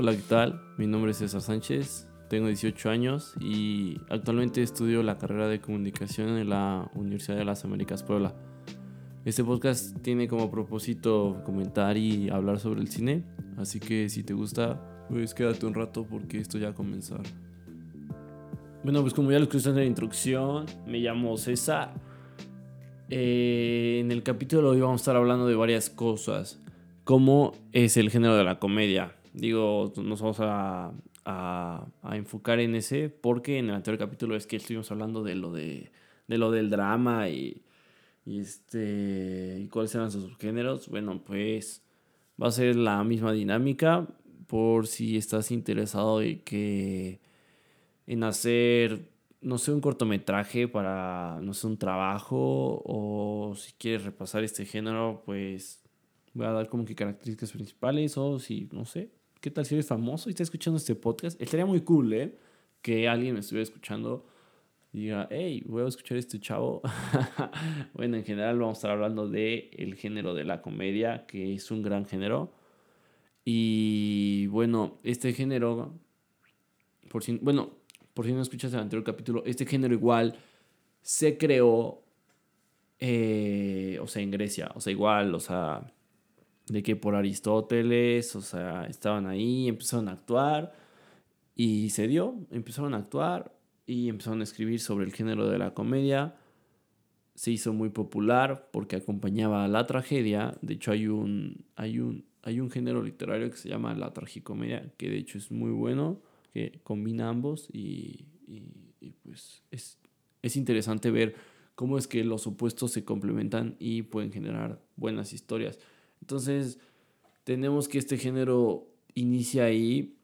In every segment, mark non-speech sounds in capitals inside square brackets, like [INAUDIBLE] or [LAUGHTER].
Hola, ¿qué tal? Mi nombre es César Sánchez, tengo 18 años y actualmente estudio la carrera de comunicación en la Universidad de las Américas Puebla. Este podcast tiene como propósito comentar y hablar sobre el cine, así que si te gusta, pues quédate un rato porque esto ya va a comenzar. Bueno, pues como ya lo escuchaste en la introducción, me llamo César. Eh, en el capítulo de hoy vamos a estar hablando de varias cosas, como es el género de la comedia. Digo, nos vamos a, a, enfocar en ese porque en el anterior capítulo es que estuvimos hablando de lo, de, de lo del drama y, y, este, y cuáles eran sus subgéneros. Bueno, pues va a ser la misma dinámica por si estás interesado en que en hacer no sé, un cortometraje para, no sé, un trabajo o si quieres repasar este género, pues voy a dar como que características principales o si, no sé, ¿qué tal si eres famoso y estás escuchando este podcast? Estaría muy cool, ¿eh? Que alguien me estuviera escuchando y diga, hey, voy a escuchar este chavo. [LAUGHS] bueno, en general vamos a estar hablando de género de la comedia, que es un gran género. Y bueno, este género, por si, bueno, por si no escuchas el anterior capítulo, este género igual se creó, eh, o sea, en Grecia, o sea, igual, o sea, de que por Aristóteles, o sea, estaban ahí, empezaron a actuar y se dio, empezaron a actuar y empezaron a escribir sobre el género de la comedia. Se hizo muy popular porque acompañaba a la tragedia. De hecho, hay un, hay un, hay un género literario que se llama la tragicomedia, que de hecho es muy bueno, que combina ambos y, y, pues es, es interesante ver cómo es que los opuestos se complementan y pueden generar buenas historias. Entonces, tenemos que este género inicia ahí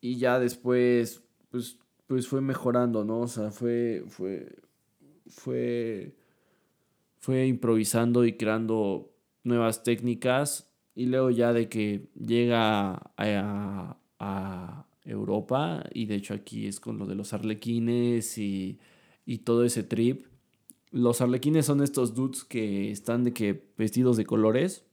y ya después, pues, pues fue mejorando, ¿no? O sea, fue, fue, fue, fue improvisando y creando nuevas técnicas y luego ya de que llega a, a, Europa y de hecho aquí es con lo de los arlequines y, y todo ese trip. Los arlequines son estos dudes que están de que vestidos de colores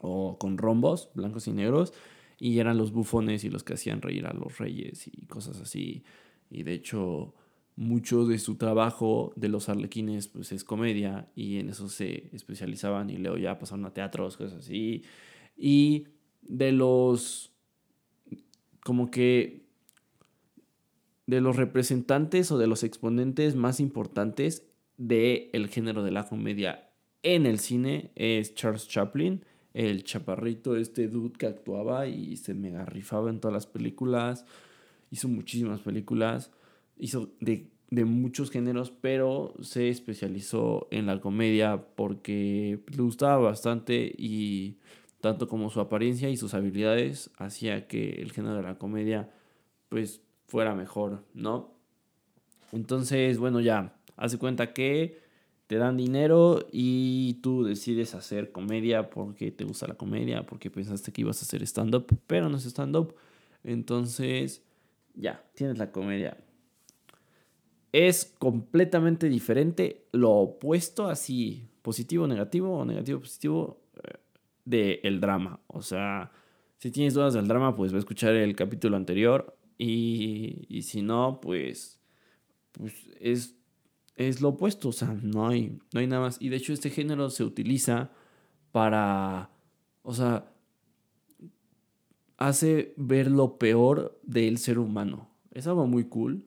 o con rombos blancos y negros y eran los bufones y los que hacían reír a los reyes y cosas así. Y de hecho, mucho de su trabajo de los arlequines pues es comedia y en eso se especializaban y luego ya pasaron a teatros, cosas así. Y de los como que de los representantes o de los exponentes más importantes del el género de la comedia en el cine es Charles Chaplin el chaparrito, este dude que actuaba y se mega rifaba en todas las películas. Hizo muchísimas películas. Hizo de, de muchos géneros, pero se especializó en la comedia porque le gustaba bastante y tanto como su apariencia y sus habilidades hacía que el género de la comedia pues fuera mejor, ¿no? Entonces, bueno, ya, hace cuenta que te dan dinero y tú decides hacer comedia porque te gusta la comedia, porque pensaste que ibas a hacer stand-up, pero no es stand-up. Entonces, ya, tienes la comedia. Es completamente diferente, lo opuesto, así, positivo, negativo o negativo, positivo, eh, del el drama. O sea, si tienes dudas del drama, pues va a escuchar el capítulo anterior. Y, y si no, pues, pues es es lo opuesto, o sea, no hay, no hay nada más. Y de hecho este género se utiliza para, o sea, hace ver lo peor del ser humano. Es algo muy cool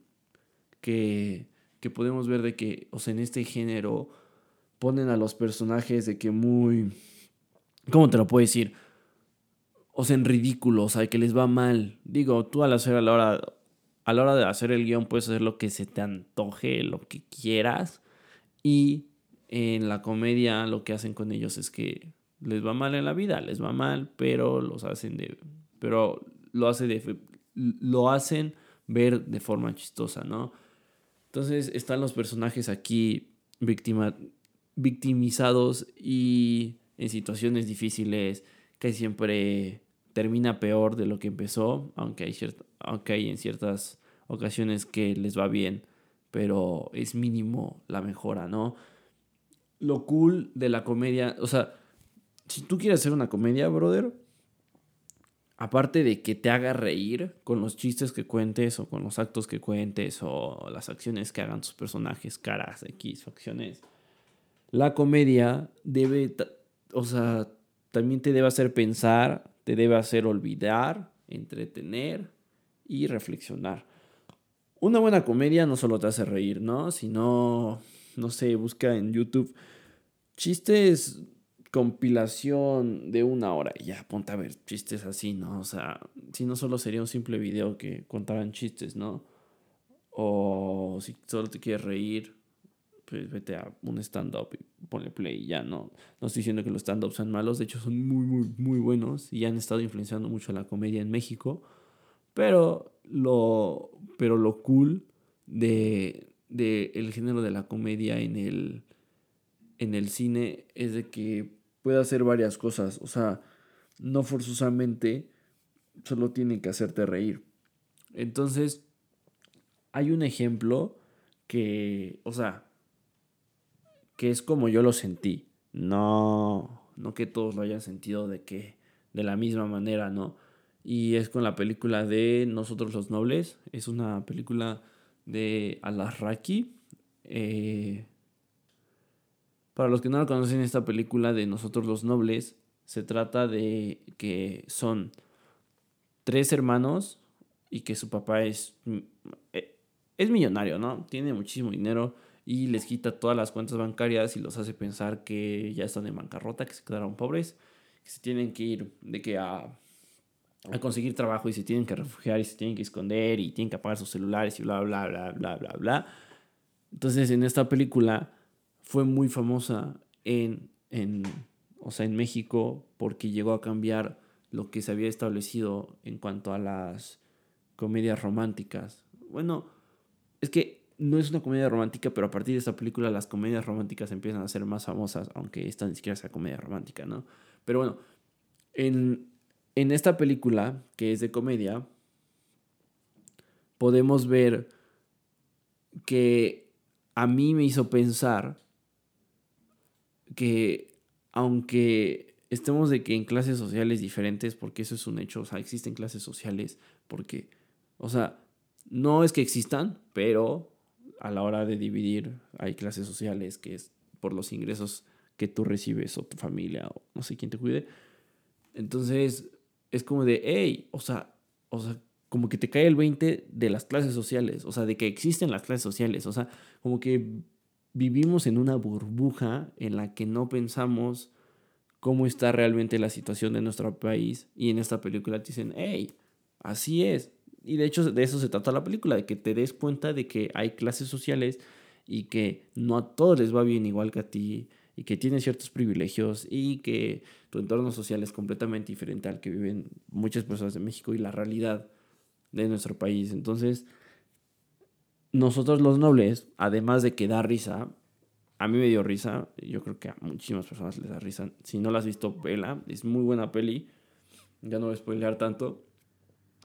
que, que podemos ver de que, o sea, en este género ponen a los personajes de que muy, ¿cómo te lo puedo decir? O sea, en ridículo, o sea, que les va mal. Digo, tú al hacer a la hora a la hora de hacer el guion puedes hacer lo que se te antoje, lo que quieras. Y en la comedia lo que hacen con ellos es que les va mal en la vida, les va mal, pero los hacen de pero lo hace de lo hacen ver de forma chistosa, ¿no? Entonces están los personajes aquí victima, victimizados y en situaciones difíciles que siempre termina peor de lo que empezó, aunque hay, aunque hay en ciertas ocasiones que les va bien, pero es mínimo la mejora, ¿no? Lo cool de la comedia, o sea, si tú quieres hacer una comedia, brother, aparte de que te haga reír con los chistes que cuentes o con los actos que cuentes o las acciones que hagan tus personajes, caras, X, acciones, la comedia debe, o sea, también te debe hacer pensar, te debe hacer olvidar, entretener y reflexionar. Una buena comedia no solo te hace reír, ¿no? Sino, no sé, busca en YouTube chistes compilación de una hora ya, ponte a ver chistes así, ¿no? O sea, si no solo sería un simple video que contaran chistes, ¿no? O si solo te quieres reír, pues vete a un stand-up y ponle play ya, ¿no? No estoy diciendo que los stand-ups sean malos, de hecho son muy, muy, muy buenos y han estado influenciando mucho la comedia en México, pero lo, pero lo cool de, de el género de la comedia en el, en el cine es de que puede hacer varias cosas. O sea, no forzosamente solo tiene que hacerte reír. Entonces, hay un ejemplo que, o sea, que es como yo lo sentí. No, no que todos lo hayan sentido de que de la misma manera, ¿no? Y es con la película de Nosotros los Nobles. Es una película de Alasraki. Eh, para los que no lo conocen, esta película de Nosotros los Nobles se trata de que son tres hermanos y que su papá es, eh, es millonario, ¿no? Tiene muchísimo dinero y les quita todas las cuentas bancarias y los hace pensar que ya están en bancarrota, que se quedaron pobres, que se tienen que ir de que a, a conseguir trabajo y se tienen que refugiar y se tienen que esconder y tienen que apagar sus celulares y bla, bla, bla, bla, bla, bla. Entonces en esta película fue muy famosa en, en, o sea, en México porque llegó a cambiar lo que se había establecido en cuanto a las comedias románticas. Bueno, es que no es una comedia romántica, pero a partir de esta película las comedias románticas empiezan a ser más famosas, aunque esta ni siquiera sea comedia romántica, ¿no? Pero bueno, en, en esta película, que es de comedia, podemos ver que a mí me hizo pensar que aunque estemos de que en clases sociales diferentes, porque eso es un hecho, o sea, existen clases sociales, porque, o sea, no es que existan, pero a la hora de dividir hay clases sociales que es por los ingresos que tú recibes o tu familia o no sé quién te cuide. Entonces, es como de, hey, o sea, o sea, como que te cae el 20 de las clases sociales, o sea, de que existen las clases sociales, o sea, como que vivimos en una burbuja en la que no pensamos cómo está realmente la situación de nuestro país y en esta película te dicen, hey, así es. Y de hecho de eso se trata la película, de que te des cuenta de que hay clases sociales y que no a todos les va bien igual que a ti y que tienes ciertos privilegios y que tu entorno social es completamente diferente al que viven muchas personas de México y la realidad de nuestro país. Entonces, nosotros los nobles, además de que da risa, a mí me dio risa, yo creo que a muchísimas personas les da risa. Si no la has visto, vela, es muy buena peli, ya no voy a spoilear tanto.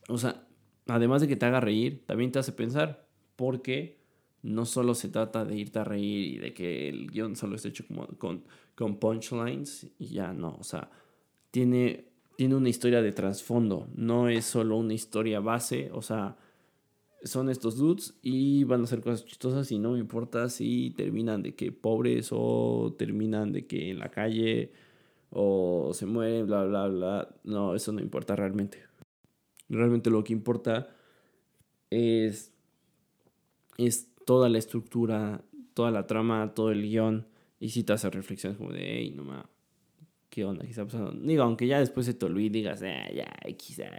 O sea, además de que te haga reír, también te hace pensar, porque no solo se trata de irte a reír y de que el guion solo esté hecho como con, con punchlines y ya no, o sea, tiene, tiene una historia de trasfondo, no es solo una historia base, o sea, son estos dudes y van a hacer cosas chistosas y no importa si terminan de que pobres o terminan de que en la calle o se mueren, bla, bla, bla. No, eso no importa realmente. Realmente lo que importa es, es toda la estructura, toda la trama, todo el guion. Y si te hace reflexiones como de, hey, no ma, ¿qué onda? ¿Qué está pasando? Digo, aunque ya después se te olvide digas, ah, ya, quizá,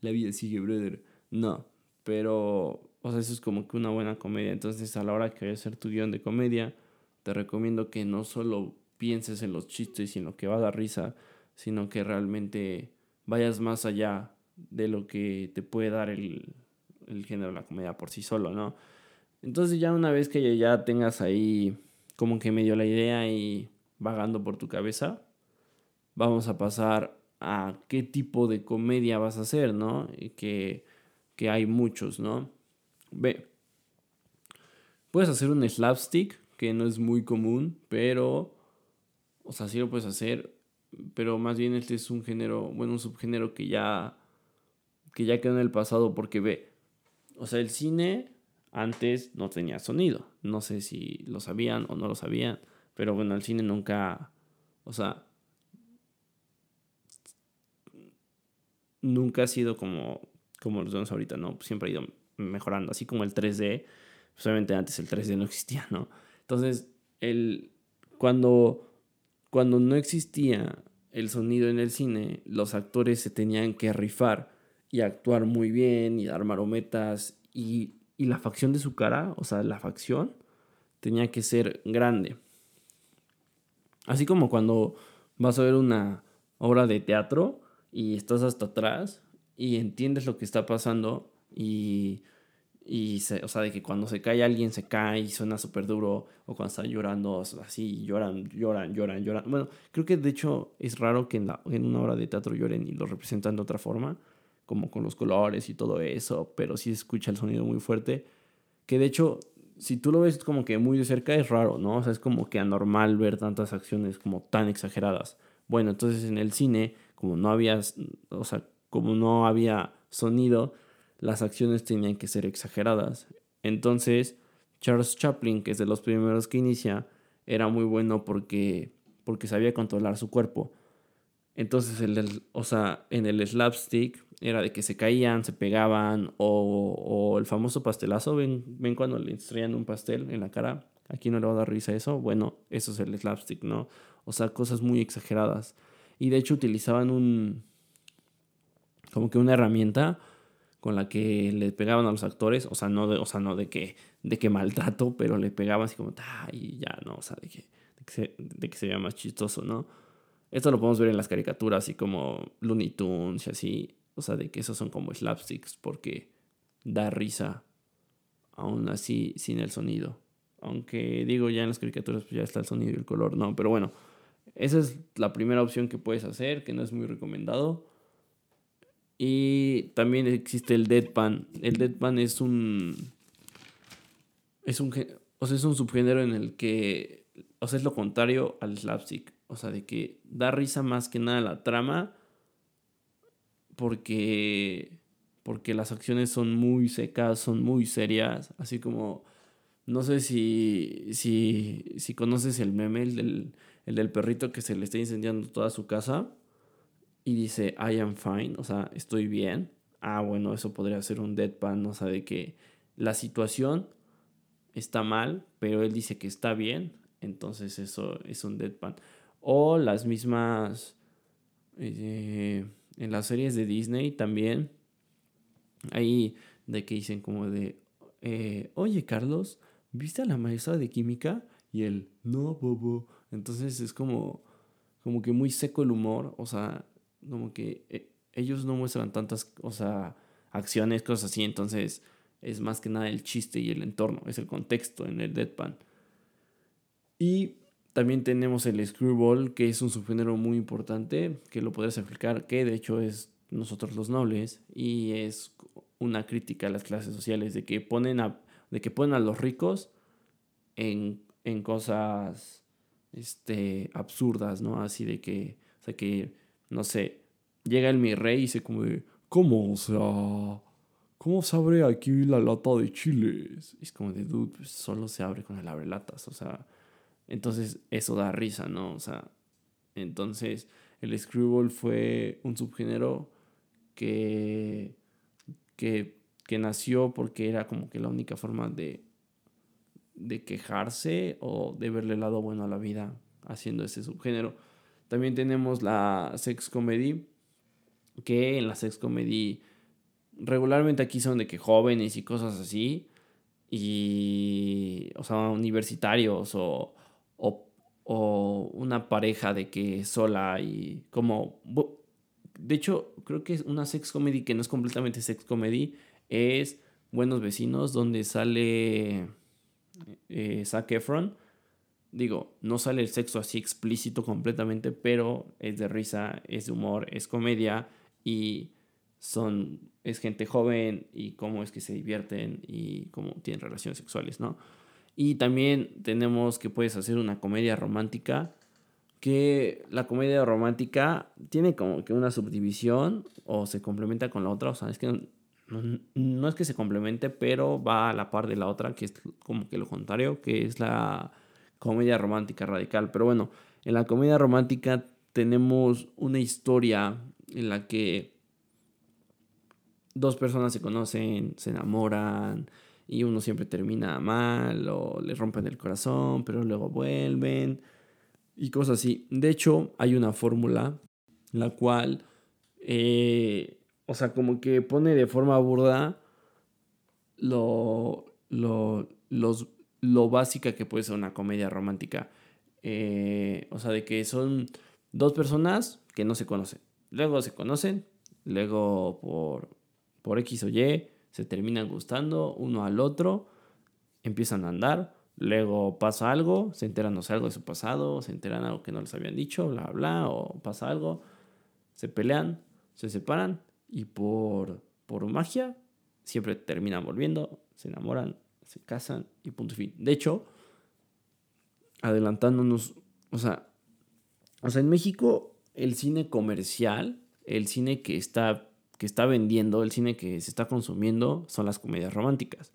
la vida sigue, brother. No, pero, o sea, eso es como que una buena comedia. Entonces, a la hora que vayas a hacer tu guion de comedia, te recomiendo que no solo pienses en los chistes y en lo que va a dar risa, sino que realmente vayas más allá de lo que te puede dar el, el género de la comedia por sí solo, ¿no? Entonces ya una vez que ya tengas ahí como que medio la idea y vagando por tu cabeza, vamos a pasar a qué tipo de comedia vas a hacer, ¿no? Que que hay muchos, ¿no? Ve, puedes hacer un slapstick, que no es muy común, pero, o sea, sí lo puedes hacer. pero más bien este es un género, bueno, un subgénero que ya, que ya quedó en el pasado porque ve, o sea, el cine antes no tenía sonido, no sé si lo sabían o no lo sabían, pero bueno, el cine nunca, o sea, nunca ha sido como, como los vemos ahorita, ¿no? Siempre ha ido mejorando, así como el 3D, pues obviamente antes el 3D no existía, ¿no? Entonces, el, cuando, cuando no existía el sonido en el cine, los actores se tenían que rifar y actuar muy bien y dar marometas y, y la facción de su cara, o sea, la facción, tenía que ser grande. Así como cuando vas a ver una obra de teatro y estás hasta atrás y entiendes lo que está pasando y, y o sea, de que cuando se cae alguien se cae y suena súper duro o cuando está llorando así, lloran, lloran, lloran, lloran. Bueno, creo que de hecho es raro que en, la, en una obra de teatro lloren y lo representan de otra forma, como con los colores y todo eso, pero sí se escucha el sonido muy fuerte, que de hecho si tú lo ves como que muy de cerca es raro, ¿no? O sea, es como que anormal ver tantas acciones como tan exageradas. Bueno, entonces en el cine, como no había, o sea, como no había sonido, las acciones tenían que ser exageradas. Entonces, Charles Chaplin, que es de los primeros que inicia, era muy bueno porque, porque sabía controlar su cuerpo. Entonces, el, o sea, en el slapstick era de que se caían, se pegaban, o, o el famoso pastelazo. ¿Ven, ¿Ven cuando le estrellan un pastel en la cara? Aquí no le va a dar risa eso. Bueno, eso es el slapstick, ¿no? O sea, cosas muy exageradas. Y de hecho utilizaban un. como que una herramienta con la que le pegaban a los actores. O sea, no de, o sea, no de que. de que maltrato, pero le pegaban así como. y ya, ¿no? O sea, de que, de que, se, de que más chistoso, ¿no? Esto lo podemos ver en las caricaturas, así como Looney Tunes y así. O sea, de que esos son como slapsticks porque da risa aún así sin el sonido. Aunque digo, ya en las caricaturas pues ya está el sonido y el color, no. Pero bueno, esa es la primera opción que puedes hacer, que no es muy recomendado. Y también existe el deadpan. El deadpan es un... Es un, o sea, es un subgénero en el que... O sea, es lo contrario al slapstick. O sea, de que da risa más que nada la trama. Porque. Porque las acciones son muy secas, son muy serias. Así como. No sé si. Si, si conoces el meme, el el del perrito que se le está incendiando toda su casa. Y dice, I am fine. O sea, estoy bien. Ah, bueno, eso podría ser un deadpan. O sea, de que la situación está mal, pero él dice que está bien. Entonces eso es un deadpan. O las mismas... Eh, en las series de Disney también. Ahí de que dicen como de... Eh, Oye Carlos, ¿viste a la maestra de química? Y él, no, bobo. Entonces es como, como que muy seco el humor. O sea, como que eh, ellos no muestran tantas, o sea, acciones, cosas así. Entonces es más que nada el chiste y el entorno, es el contexto en el deadpan. Y también tenemos el screwball, que es un subgénero muy importante, que lo podrías explicar, que de hecho es nosotros los nobles, y es una crítica a las clases sociales, de que ponen a, de que ponen a los ricos en, en cosas este, absurdas, ¿no? Así de que, o sea, que, no sé, llega el mi rey y dice como de, ¿cómo? O sea, ¿cómo se abre aquí la lata de chiles? Y es como de, dude, solo se abre con el abre latas, o sea entonces eso da risa, ¿no? O sea, entonces el screwball fue un subgénero que, que, que nació porque era como que la única forma de, de quejarse o de verle el lado bueno a la vida haciendo ese subgénero. También tenemos la sex comedy, que en la sex comedy regularmente aquí son de que jóvenes y cosas así, y, o sea, universitarios o, o, una pareja de que sola y como... De hecho, creo que es una sex comedy que no es completamente sex comedy, es Buenos Vecinos, donde sale eh, Zac Efron. Digo, no sale el sexo así explícito completamente, pero es de risa, es de humor, es comedia y son es gente joven y cómo es que se divierten y cómo tienen relaciones sexuales, ¿no? Y también tenemos que puedes hacer una comedia romántica, que la comedia romántica tiene como que una subdivisión o se complementa con la otra. O sea, es que no, es que se complemente, pero va a la par de la otra, que es como que lo contrario, que es la comedia romántica radical. Pero bueno, en la comedia romántica tenemos una historia en la que dos personas se conocen, se enamoran y uno siempre termina mal o le rompen el corazón, pero luego vuelven y cosas así. De hecho, hay una fórmula la cual, eh, o sea, como que pone de forma burda lo, lo, lo básica que puede ser una comedia romántica. Eh, o sea, de que son dos personas que no se conocen. Luego se conocen, luego por, por X o Y se terminan gustando uno al otro, empiezan a andar, Luego pasa algo, se enteran, no sé, algo de su pasado, se enteran algo que no les habían dicho, bla, bla, o pasa algo, se pelean, se separan y por, por magia siempre terminan volviendo, se enamoran, se casan y punto fin. De hecho, adelantándonos, o sea, o sea, en México el cine comercial, el cine que está, que está vendiendo, el cine que se está consumiendo son las comedias románticas.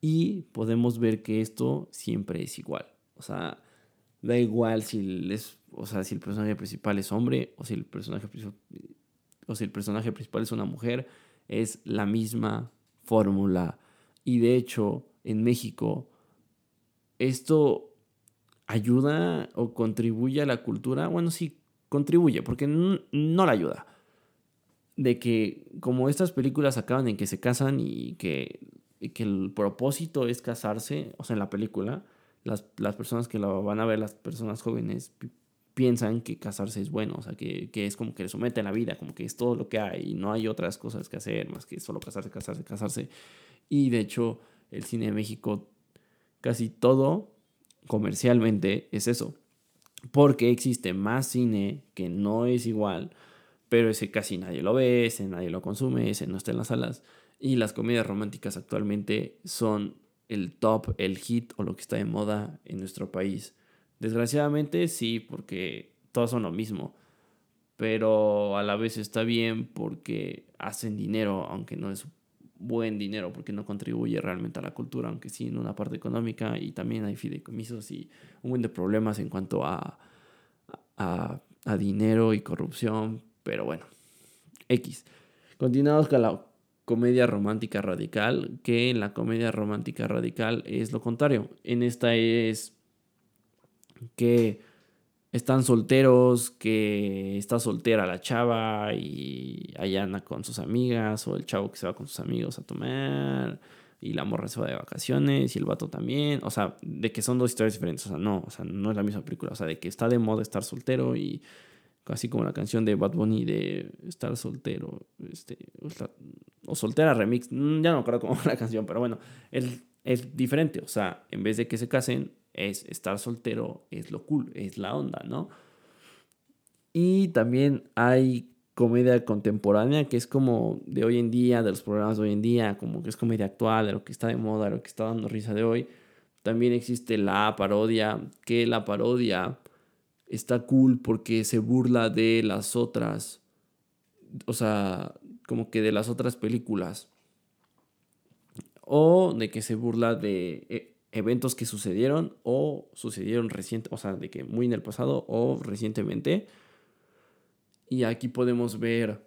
Y podemos ver que esto siempre es igual. O sea, da igual si, o sea, si el personaje principal es hombre o si el personaje, o si el personaje principal es una mujer. Es la misma fórmula. Y de hecho, en México, esto ayuda o contribuye a la cultura. Bueno, sí, contribuye, porque no la ayuda. De que como estas películas acaban en que se casan y que que el propósito es casarse, o sea, en la película, las, personas que lo van a ver, las personas jóvenes, piensan que casarse es bueno, o sea, que, es como que le somete a la vida, como que es todo lo que hay y no hay otras cosas que hacer más que solo casarse, casarse, casarse. Y de hecho, el cine de México, casi todo comercialmente es eso, porque existe más cine que no es igual, pero ese casi nadie lo ve, ese nadie lo consume, ese no está en las salas. Y las comedias románticas actualmente son el top, el hit o lo que está de moda en nuestro país. Desgraciadamente sí, porque todas son lo mismo. Pero a la vez está bien porque hacen dinero, aunque no es buen dinero, porque no contribuye realmente a la cultura, aunque sí en una parte económica y también hay fideicomisos y un buen de problemas en cuanto a, a, a dinero y corrupción. Pero bueno, X. Continuamos con la comedia romántica radical, que en la comedia romántica radical es lo contrario. En esta es que están solteros, que está soltera la chava y allá anda con sus amigas, o el chavo que se va con sus amigos a tomar, y la morra se va de vacaciones, y el vato también. O sea, de que son dos historias diferentes. O sea, no, o sea, no es la misma película. O sea, de que está de moda estar soltero y así como la canción de Bad Bunny de estar soltero, este, o soltera remix, mm, ya no me acuerdo cómo [LAUGHS] la canción, pero bueno, es, es diferente, o sea, en vez de que se casen, es estar soltero, es lo cool, es la onda, ¿no? Y también hay comedia contemporánea, que es como de hoy en día, de los programas de hoy en día, como que es comedia actual, de lo que está de moda, de lo que está dando risa de hoy. También existe la parodia, que la parodia está cool porque se burla de las otras, o sea, como que de las otras películas. O de que se burla de eh, eventos que sucedieron o sucedieron reciente, o sea, de que muy en el pasado o recientemente. Y aquí podemos ver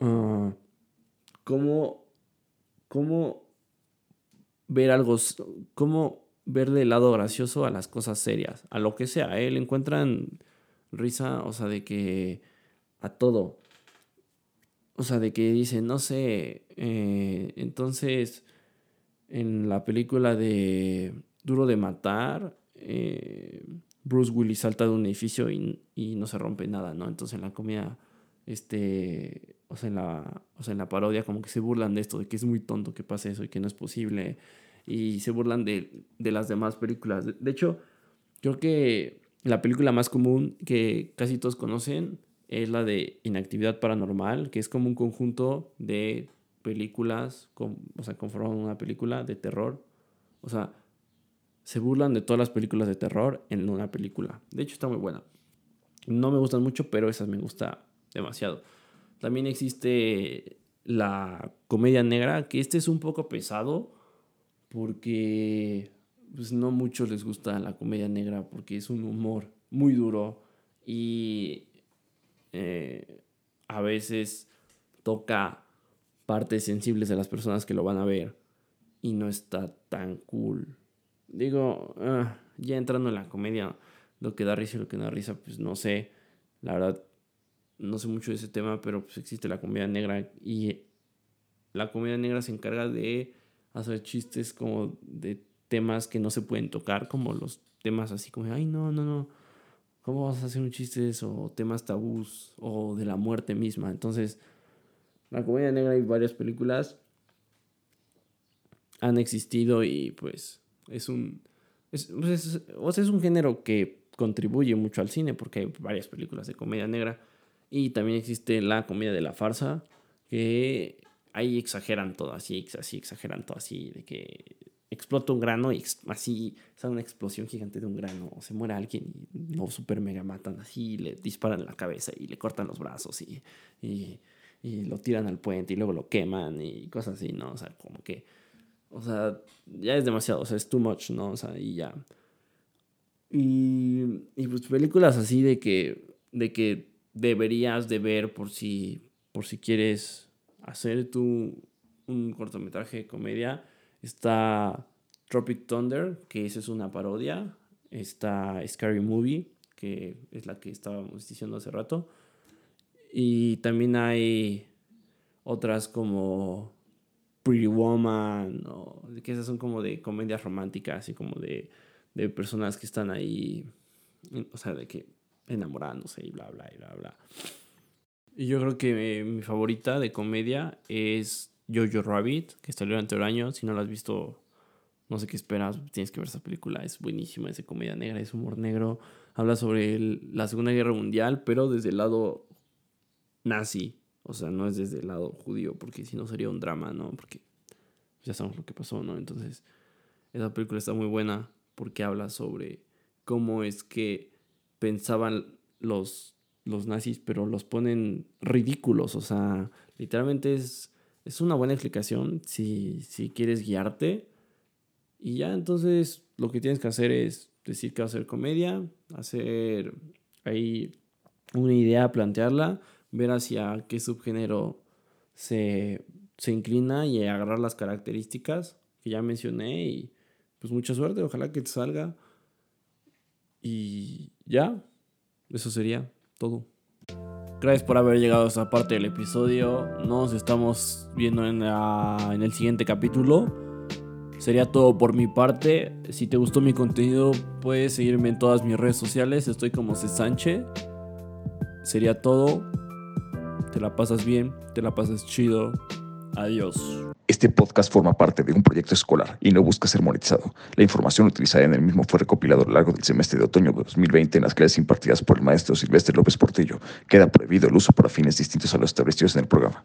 uh, cómo, cómo ver algo, cómo verle el lado gracioso a las cosas serias, a lo que sea. ¿eh? encuentran risa, o sea, de que a todo. O sea, de que dicen, no sé, eh, entonces en la película de Duro de Matar, eh, Bruce Willis salta de un edificio y, y, no se rompe nada, ¿no? Entonces en la comida, este, o sea, en la, o sea, en la parodia como que se burlan de esto, de que es muy tonto que pase eso y que no es posible y se burlan de, las demás películas. De, hecho, creo que la película más común que casi todos conocen es la de Inactividad Paranormal, que es como un conjunto de películas, o sea, conforman una película de terror. O sea, se burlan de todas las películas de terror en una película. De hecho, está muy buena. No me gustan mucho, pero esa me gusta demasiado. También existe la comedia negra, que este es un poco pesado porque pues no muchos les gusta la comedia negra porque es un humor muy duro y eh, a veces toca partes sensibles de las personas que lo van a ver y no está tan cool. Digo, ah, ya entrando en la comedia, lo que da risa y lo que no da risa, pues no sé. La verdad, no sé mucho de ese tema, pero pues existe la comedia negra y la comedia negra se encarga de hacer chistes como de temas que no se pueden tocar, como los temas así como, ay, no, no, no, ¿cómo vas a hacer un chiste de eso? O temas tabús o de la muerte misma. Entonces, la comedia negra y varias películas han existido y pues es un, es, pues, sea, es un género que contribuye mucho al cine porque hay varias películas de comedia negra y también existe la comedia de la farsa que ahí exageran todo así, así exageran todo así de que explota un grano y así sale una explosión gigante de un grano, o se muere alguien y no super mega matan así, le disparan la cabeza y le cortan los brazos y, y, y, lo tiran al puente y luego lo queman y cosas así, ¿no? O sea, como que, o sea, ya es demasiado, o sea, es too much, ¿no? O sea, y ya. Y, y pues películas así de que, de que deberías de ver por si, por si quieres hacer tu un cortometraje de comedia Está Tropic Thunder, que esa es una parodia. Está Scary Movie, que es la que estábamos diciendo hace rato. Y también hay otras como Pretty Woman, o que esas son como de comedias románticas y como de, de personas que están ahí, o sea, de que enamorándose y bla, bla, y bla, bla. Y yo creo que mi favorita de comedia es Jojo Rabbit, que salió durante el año. Si no la has visto, no sé qué esperas, tienes que ver esa película. Es buenísima, es comedia negra, es humor negro. Habla sobre la Segunda Guerra Mundial, pero desde el lado nazi. O sea, no es desde el lado judío, porque si no sería un drama, ¿no? Porque ya sabemos lo que pasó, ¿no? Entonces, esa película está muy buena porque habla sobre cómo es que pensaban los, los nazis, pero los ponen ridículos. O sea, literalmente es es una buena explicación si, si quieres guiarte. Y ya entonces lo que tienes que hacer es decir que va a ser comedia, hacer ahí una idea, plantearla, ver hacia qué subgénero se, se inclina y agarrar las características que ya mencioné y pues mucha suerte, ojalá que te salga. Y ya, eso sería todo. Gracias por haber llegado a esta parte del episodio. Nos estamos viendo en, en el siguiente capítulo. Sería todo por mi parte. Si te gustó mi contenido, puedes seguirme en todas mis redes sociales. Estoy como C. Sánchez. Sería todo. Te la pasas bien, te la pasas chido. Adiós. Este podcast forma parte de un proyecto escolar y no busca ser monetizado. La información utilizada en el mismo fue recopilada a lo largo del semestre de otoño de 2020 en las clases impartidas por el maestro Silvestre López Portillo. Queda prohibido el uso para fines distintos a los establecidos en el programa.